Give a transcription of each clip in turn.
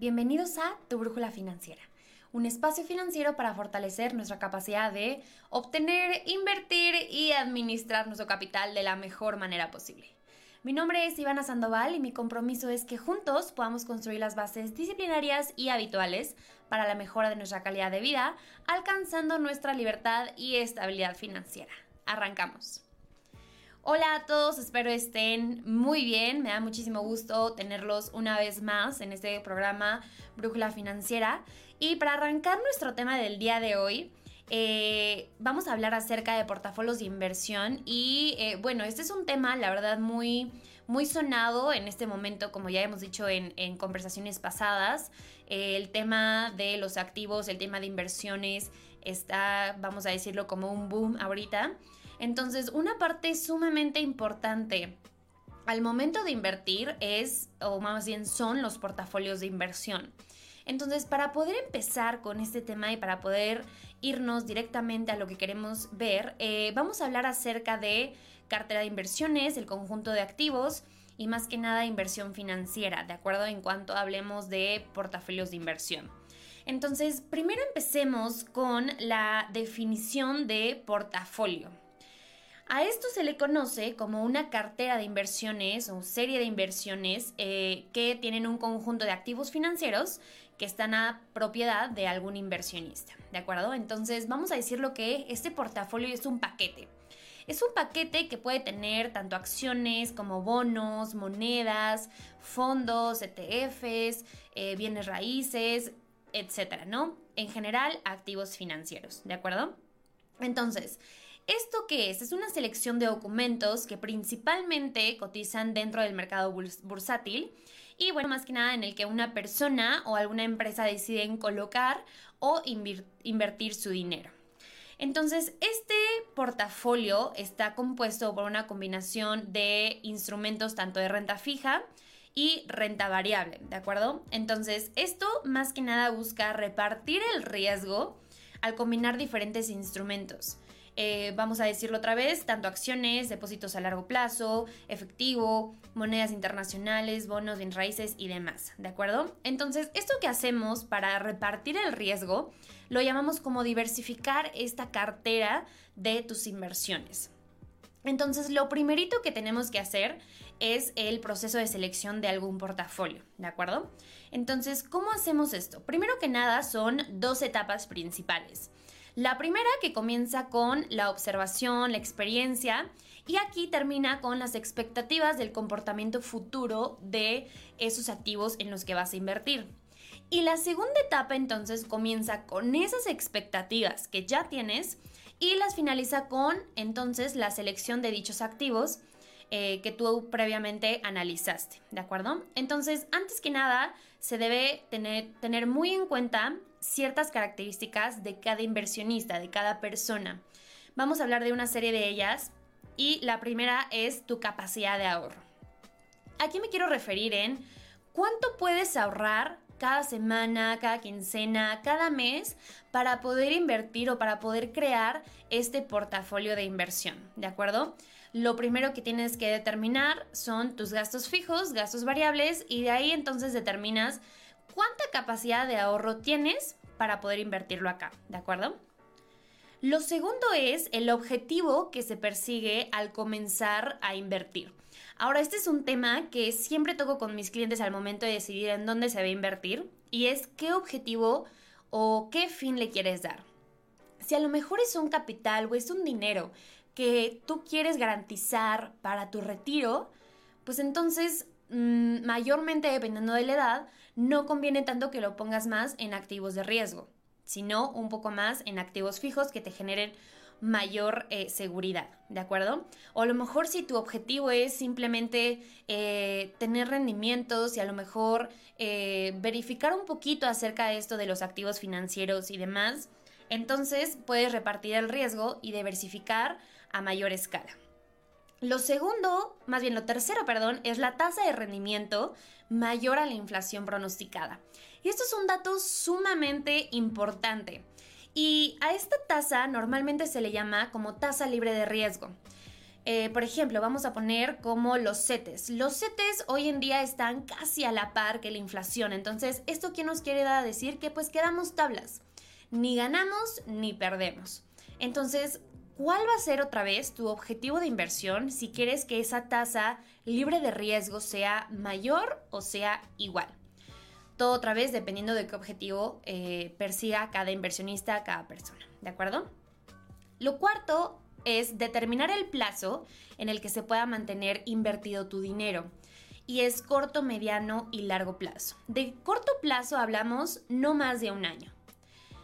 Bienvenidos a Tu Brújula Financiera, un espacio financiero para fortalecer nuestra capacidad de obtener, invertir y administrar nuestro capital de la mejor manera posible. Mi nombre es Ivana Sandoval y mi compromiso es que juntos podamos construir las bases disciplinarias y habituales para la mejora de nuestra calidad de vida, alcanzando nuestra libertad y estabilidad financiera. Arrancamos. Hola a todos, espero estén muy bien. Me da muchísimo gusto tenerlos una vez más en este programa Brújula Financiera. Y para arrancar nuestro tema del día de hoy, eh, vamos a hablar acerca de portafolios de inversión. Y eh, bueno, este es un tema, la verdad, muy, muy sonado en este momento, como ya hemos dicho en, conversaciones pasadas. Eh, el tema de los activos, el tema de inversiones está, vamos a decirlo, como un boom ahorita. Entonces, una parte sumamente importante al momento de invertir es, o más bien son los portafolios de inversión. Entonces, para poder empezar con este tema y para poder irnos directamente a lo que queremos ver, eh, vamos a hablar acerca de cartera de inversiones, el conjunto de activos y más que nada inversión financiera, ¿de acuerdo? En cuanto hablemos de portafolios de inversión. Entonces, primero empecemos con la definición de portafolio. A esto se le conoce como una cartera de inversiones o serie de inversiones eh, que tienen un conjunto de activos financieros que están a propiedad de algún inversionista, ¿de acuerdo? Entonces vamos a decir lo que este portafolio es un paquete. Es un paquete que puede tener tanto acciones como bonos, monedas, fondos, ETFs, eh, bienes raíces, etcétera, ¿no? En general, activos financieros, ¿de acuerdo? Entonces, ¿Esto qué es? Es una selección de documentos que principalmente cotizan dentro del mercado bursátil y bueno, más que nada en el que una persona o alguna empresa deciden colocar o invertir su dinero. Entonces, este portafolio está compuesto por una combinación de instrumentos tanto de renta fija y renta variable, ¿de acuerdo? Entonces, esto más que nada busca repartir el riesgo al combinar diferentes instrumentos. Eh, vamos a decirlo otra vez, tanto acciones, depósitos a largo plazo, efectivo, monedas internacionales, bonos, bien raíces y demás, ¿de acuerdo? Entonces, esto que hacemos para repartir el riesgo lo llamamos como diversificar esta cartera de tus inversiones. Entonces, lo primerito que tenemos que hacer es el proceso de selección de algún portafolio, ¿de acuerdo? Entonces, ¿cómo hacemos esto? Primero que nada, son dos etapas principales. La primera que comienza con la observación, la experiencia, y aquí termina con las expectativas del comportamiento futuro de esos activos en los que vas a invertir. Y la segunda etapa entonces comienza con esas expectativas que ya tienes y las finaliza con entonces la selección de dichos activos eh, que tú previamente analizaste, ¿de acuerdo? Entonces, antes que nada, se debe tener, tener muy en cuenta ciertas características de cada inversionista, de cada persona. Vamos a hablar de una serie de ellas y la primera es tu capacidad de ahorro. Aquí me quiero referir en cuánto puedes ahorrar cada semana, cada quincena, cada mes para poder invertir o para poder crear este portafolio de inversión, ¿de acuerdo? Lo primero que tienes que determinar son tus gastos fijos, gastos variables y de ahí entonces determinas cuánta capacidad de ahorro tienes para poder invertirlo acá, ¿de acuerdo? Lo segundo es el objetivo que se persigue al comenzar a invertir. Ahora, este es un tema que siempre toco con mis clientes al momento de decidir en dónde se va a invertir y es qué objetivo o qué fin le quieres dar. Si a lo mejor es un capital o es un dinero que tú quieres garantizar para tu retiro, pues entonces, mm, mayormente dependiendo de la edad, no conviene tanto que lo pongas más en activos de riesgo, sino un poco más en activos fijos que te generen mayor eh, seguridad, ¿de acuerdo? O a lo mejor si tu objetivo es simplemente eh, tener rendimientos y a lo mejor eh, verificar un poquito acerca de esto de los activos financieros y demás, entonces puedes repartir el riesgo y diversificar a mayor escala. Lo segundo, más bien lo tercero, perdón, es la tasa de rendimiento mayor a la inflación pronosticada. Y esto es un dato sumamente importante. Y a esta tasa normalmente se le llama como tasa libre de riesgo. Eh, por ejemplo, vamos a poner como los CETES. Los CETES hoy en día están casi a la par que la inflación. Entonces, ¿esto qué nos quiere dar a decir? Que pues quedamos tablas. Ni ganamos ni perdemos. Entonces, ¿cuál va a ser otra vez tu objetivo de inversión si quieres que esa tasa libre de riesgo sea mayor o sea igual? Todo otra vez dependiendo de qué objetivo eh, persiga cada inversionista, cada persona. ¿De acuerdo? Lo cuarto es determinar el plazo en el que se pueda mantener invertido tu dinero. Y es corto, mediano y largo plazo. De corto plazo hablamos no más de un año.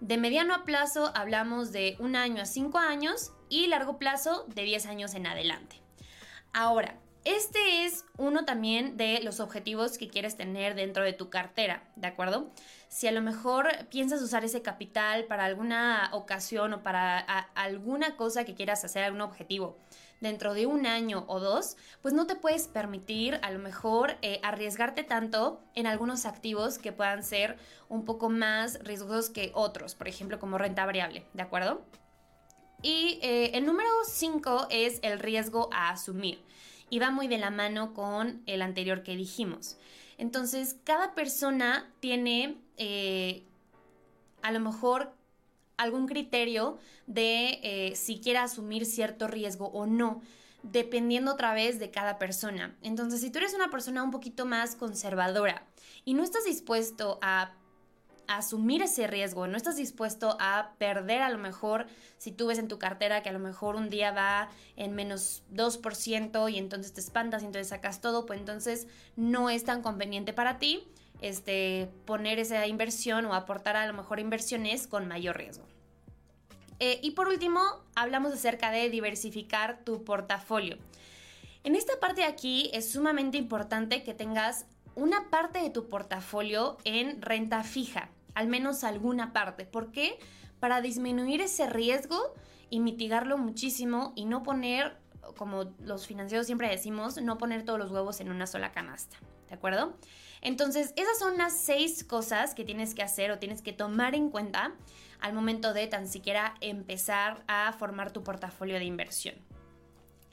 De mediano plazo hablamos de un año a cinco años y largo plazo de 10 años en adelante. Ahora, este es uno también de los objetivos que quieres tener dentro de tu cartera, ¿de acuerdo? Si a lo mejor piensas usar ese capital para alguna ocasión o para alguna cosa que quieras hacer, algún objetivo, dentro de un año o dos, pues no te puedes permitir a lo mejor eh, arriesgarte tanto en algunos activos que puedan ser un poco más riesgosos que otros, por ejemplo como renta variable, ¿de acuerdo? Y eh, el número 5 es el riesgo a asumir y va muy de la mano con el anterior que dijimos. Entonces, cada persona tiene eh, a lo mejor algún criterio de eh, si quiere asumir cierto riesgo o no dependiendo otra vez de cada persona. Entonces, si tú eres una persona un poquito más conservadora y no estás dispuesto a asumir ese riesgo, no estás dispuesto a perder a lo mejor, si tú ves en tu cartera que a lo mejor un día va en menos 2% y entonces te espantas y entonces sacas todo, pues entonces no es tan conveniente para ti este, poner esa inversión o aportar a lo mejor inversiones con mayor riesgo. Eh, y por último, hablamos acerca de diversificar tu portafolio. En esta parte de aquí es sumamente importante que tengas una parte de tu portafolio en renta fija al menos alguna parte. ¿Por qué? Para disminuir ese riesgo y mitigarlo muchísimo y no poner, como los financieros siempre decimos, no poner todos los huevos en una sola canasta. ¿De acuerdo? Entonces, esas son las seis cosas que tienes que hacer o tienes que tomar en cuenta al momento de tan siquiera empezar a formar tu portafolio de inversión.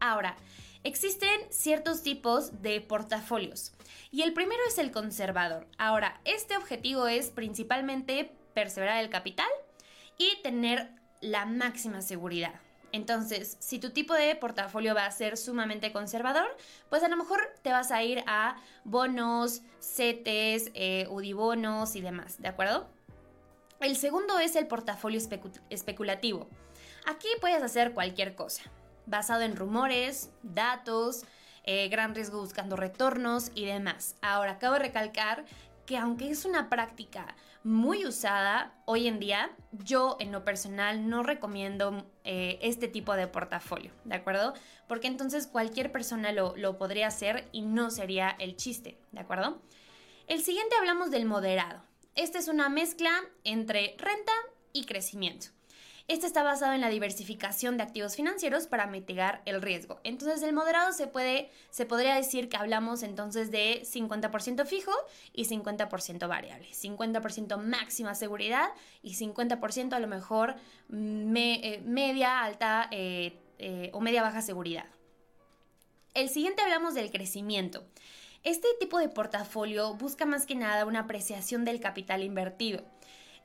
Ahora, existen ciertos tipos de portafolios. Y el primero es el conservador. Ahora, este objetivo es principalmente perseverar el capital y tener la máxima seguridad. Entonces, si tu tipo de portafolio va a ser sumamente conservador, pues a lo mejor te vas a ir a bonos, CETES, eh, UDIBONOS y demás, ¿de acuerdo? El segundo es el portafolio especulativo. Aquí puedes hacer cualquier cosa, basado en rumores, datos, eh, gran riesgo buscando retornos y demás. Ahora, acabo de recalcar que aunque es una práctica muy usada hoy en día, yo en lo personal no recomiendo eh, este tipo de portafolio, ¿de acuerdo? Porque entonces cualquier persona lo, lo podría hacer y no sería el chiste, ¿de acuerdo? El siguiente hablamos del moderado. Esta es una mezcla entre renta y crecimiento. Este está basado en la diversificación de activos financieros para mitigar el riesgo. Entonces, el moderado se puede, se podría decir que hablamos entonces de 50% fijo y 50% variable. 50% máxima seguridad y 50% a lo mejor eh, media, alta eh, eh, o media baja seguridad. El siguiente hablamos del crecimiento. Este tipo de portafolio busca más que nada una apreciación del capital invertido.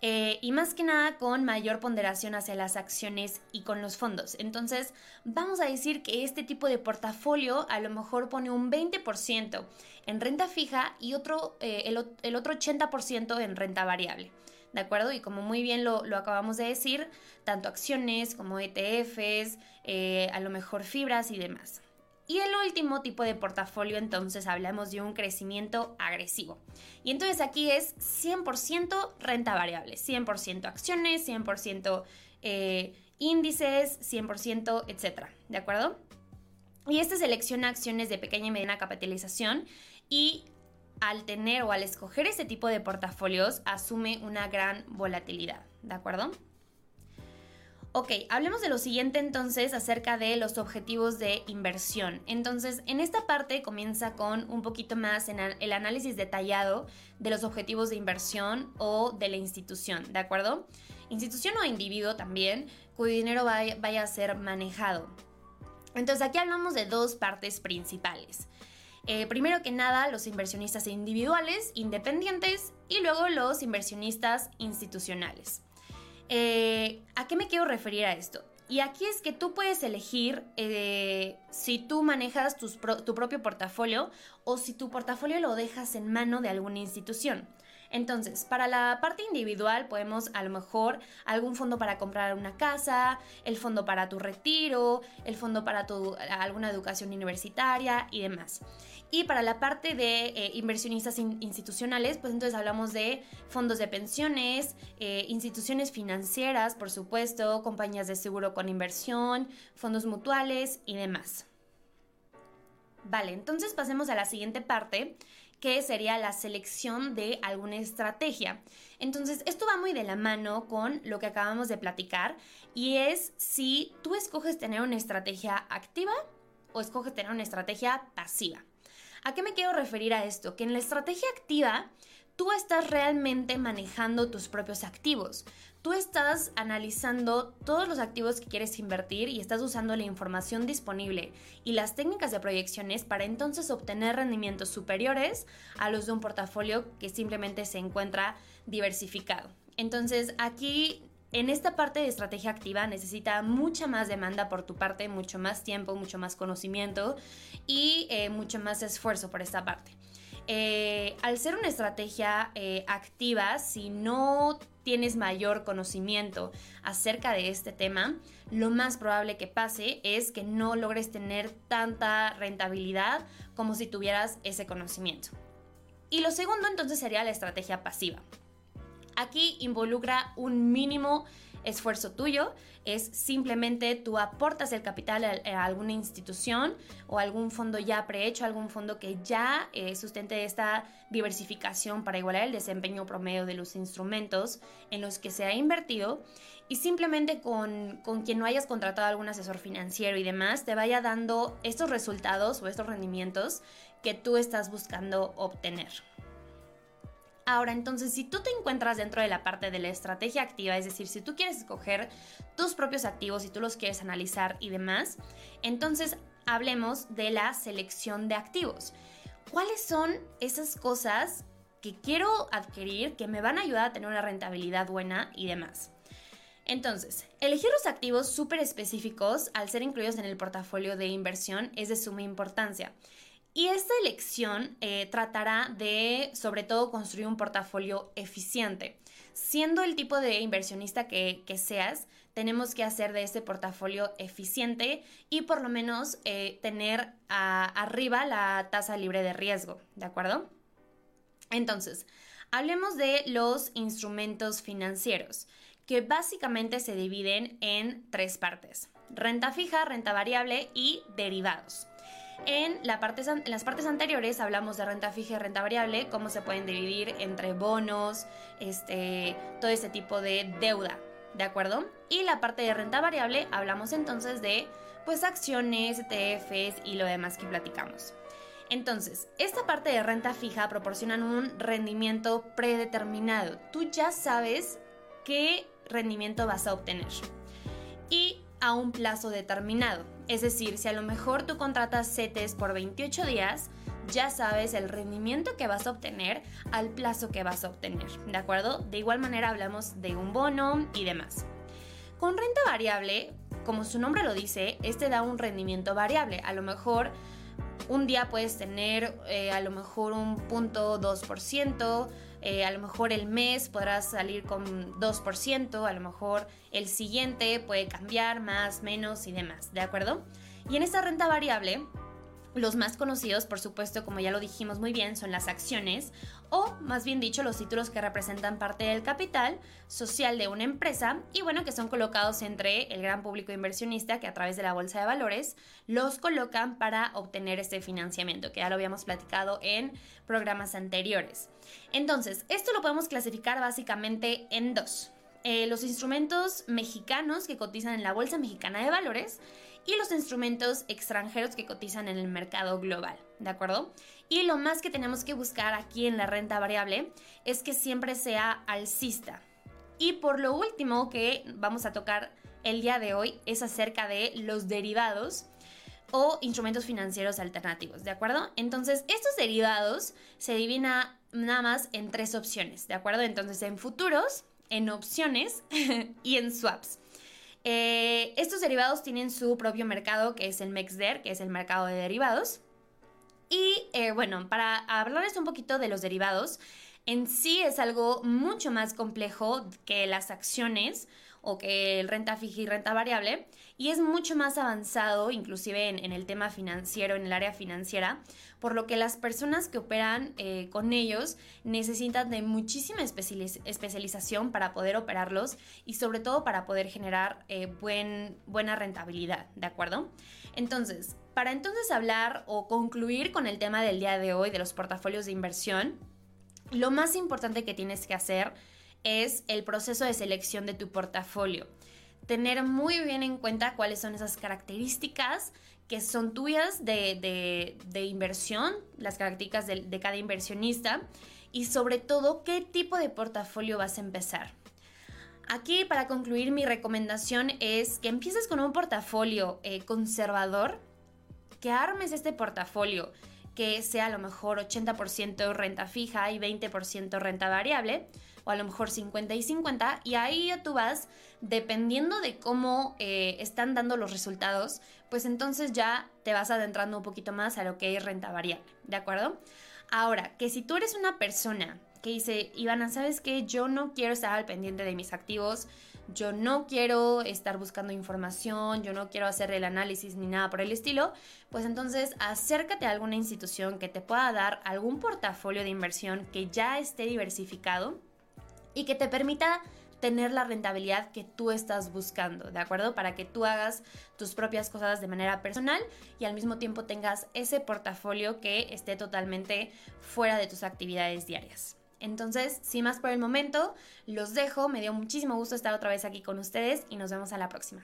Eh, y más que nada con mayor ponderación hacia las acciones y con los fondos. Entonces, vamos a decir que este tipo de portafolio a lo mejor pone un 20% en renta fija y otro, eh, el, otro 80% en renta variable. ¿De acuerdo? Y como muy bien lo, acabamos de decir, tanto acciones como ETFs, eh, a lo mejor fibras y demás. Y el último tipo de portafolio, entonces hablamos de un crecimiento agresivo. Y entonces aquí es 100% renta variable, 100% acciones, 100% eh, índices, 100%, etcétera. ¿De acuerdo? Y este selecciona acciones de pequeña y mediana capitalización y al tener o al escoger este tipo de portafolios asume una gran volatilidad. ¿De acuerdo? Ok, hablemos de lo siguiente entonces acerca de los objetivos de inversión. Entonces, en esta parte comienza con un poquito más el análisis detallado de los objetivos de inversión o de la institución, ¿de acuerdo? Institución o individuo también, cuyo dinero vaya, vaya a ser manejado. Entonces, aquí hablamos de dos partes principales. Eh, primero que nada, los inversionistas individuales, independientes, y luego los inversionistas institucionales. Eh, ¿A qué me quiero referir a esto? Y aquí es que tú puedes elegir eh, si tú manejas tu propio portafolio o si tu portafolio lo dejas en mano de alguna institución. Entonces, para la parte individual podemos a lo mejor algún fondo para comprar una casa, el fondo para tu retiro, el fondo para tu, alguna educación universitaria y demás. Y para la parte de eh, inversionistas institucionales, pues entonces hablamos de fondos de pensiones, eh, instituciones financieras, por supuesto, compañías de seguro con inversión, fondos mutuales y demás. Vale, entonces pasemos a la siguiente parte, que sería la selección de alguna estrategia. Entonces, esto va muy de la mano con lo que acabamos de platicar y es si tú escoges tener una estrategia activa o escoges tener una estrategia pasiva. ¿A qué me quiero referir a esto? Que en la estrategia activa tú estás realmente manejando tus propios activos. Tú estás analizando todos los activos que quieres invertir y estás usando la información disponible y las técnicas de proyecciones para entonces obtener rendimientos superiores a los de un portafolio que simplemente se encuentra diversificado. Entonces aquí en esta parte de estrategia activa necesita mucha más demanda por tu parte, mucho más tiempo, mucho más conocimiento y eh, mucho más esfuerzo por esta parte. Eh, al ser una estrategia eh, activa, si no tienes mayor conocimiento acerca de este tema, lo más probable que pase es que no logres tener tanta rentabilidad como si tuvieras ese conocimiento. Y lo segundo entonces sería la estrategia pasiva. Aquí involucra un mínimo esfuerzo tuyo, es simplemente tú aportas el capital a, alguna institución o algún fondo ya prehecho, algún fondo que ya eh, sustente esta diversificación para igualar el desempeño promedio de los instrumentos en los que se ha invertido y simplemente con, con quien no hayas contratado algún asesor financiero y demás te vaya dando estos resultados o estos rendimientos que tú estás buscando obtener. Ahora, entonces, si tú te encuentras dentro de la parte de la estrategia activa, es decir, si tú quieres escoger tus propios activos y tú los quieres analizar y demás, entonces hablemos de la selección de activos. ¿Cuáles son esas cosas que quiero adquirir que me van a ayudar a tener una rentabilidad buena y demás? Entonces, elegir los activos súper específicos al ser incluidos en el portafolio de inversión es de suma importancia. Y esta elección eh, tratará de, sobre todo, construir un portafolio eficiente. Siendo el tipo de inversionista que, seas, tenemos que hacer de este portafolio eficiente y por lo menos eh, tener arriba la tasa libre de riesgo, ¿de acuerdo? Entonces, hablemos de los instrumentos financieros, que básicamente se dividen en tres partes. Renta fija, renta variable y derivados. En, las partes anteriores hablamos de renta fija y renta variable, cómo se pueden dividir entre bonos, este, todo ese tipo de deuda, ¿de acuerdo? Y la parte de renta variable hablamos entonces de pues acciones, ETFs y lo demás que platicamos. Entonces, esta parte de renta fija proporciona un rendimiento predeterminado. Tú ya sabes qué rendimiento vas a obtener. Y a un plazo determinado. Es decir, si a lo mejor tú contratas CETES por 28 días, ya sabes el rendimiento que vas a obtener al plazo que vas a obtener, ¿de acuerdo? De igual manera hablamos de un bono y demás. Con renta variable, como su nombre lo dice, este da un rendimiento variable. A lo mejor un día puedes tener eh, a lo mejor un punto 2%, eh, a lo mejor el mes podrás salir con 2%, a lo mejor el siguiente puede cambiar más, menos y demás, ¿de acuerdo? Y en esta renta variable Los más conocidos, por supuesto, como ya lo dijimos muy bien, son las acciones o, más bien dicho, los títulos que representan parte del capital social de una empresa y bueno, que son colocados entre el gran público inversionista que a través de la bolsa de valores los colocan para obtener este financiamiento, que ya lo habíamos platicado en programas anteriores. Entonces, esto lo podemos clasificar básicamente en dos. Eh, los instrumentos mexicanos que cotizan en la Bolsa Mexicana de Valores y los instrumentos extranjeros que cotizan en el mercado global, ¿de acuerdo? Y lo más que tenemos que buscar aquí en la renta variable es que siempre sea alcista. Y por lo último que vamos a tocar el día de hoy es acerca de los derivados o instrumentos financieros alternativos, ¿de acuerdo? Entonces, estos derivados se dividen nada más en tres opciones, ¿de acuerdo? Entonces, en futuros, en opciones y en swaps. Eh, estos derivados tienen su propio mercado, que es el MEXDER, que es el mercado de derivados. Y eh, bueno, para hablarles un poquito de los derivados, en sí es algo mucho más complejo que las acciones o que renta fija y renta variable y es mucho más avanzado inclusive en, el tema financiero, en el área financiera, por lo que las personas que operan eh, con ellos necesitan de muchísima especialización para poder operarlos y sobre todo para poder generar eh, buen, buena rentabilidad, ¿de acuerdo? Entonces, para entonces hablar o concluir con el tema del día de hoy de los portafolios de inversión, lo más importante que tienes que hacer es el proceso de selección de tu portafolio. Tener muy bien en cuenta cuáles son esas características que son tuyas de, inversión, las características de, de cada inversionista y sobre todo qué tipo de portafolio vas a empezar. Aquí para concluir mi recomendación es que empieces con un portafolio eh, conservador, que armes este portafolio que sea a lo mejor 80% renta fija y 20% renta variable, o a lo mejor 50 y 50, y ahí tú vas, dependiendo de cómo eh, están dando los resultados, pues entonces ya te vas adentrando un poquito más a lo que es renta variable, ¿de acuerdo? Ahora, que si tú eres una persona que dice, Ivana, ¿sabes qué? Yo no quiero estar al pendiente de mis activos, yo no quiero estar buscando información, yo no quiero hacer el análisis ni nada por el estilo, pues entonces acércate a alguna institución que te pueda dar algún portafolio de inversión que ya esté diversificado y que te permita tener la rentabilidad que tú estás buscando, ¿de acuerdo? Para que tú hagas tus propias cosas de manera personal y al mismo tiempo tengas ese portafolio que esté totalmente fuera de tus actividades diarias. Entonces, sin más por el momento, los dejo. Me dio muchísimo gusto estar otra vez aquí con ustedes y nos vemos a la próxima.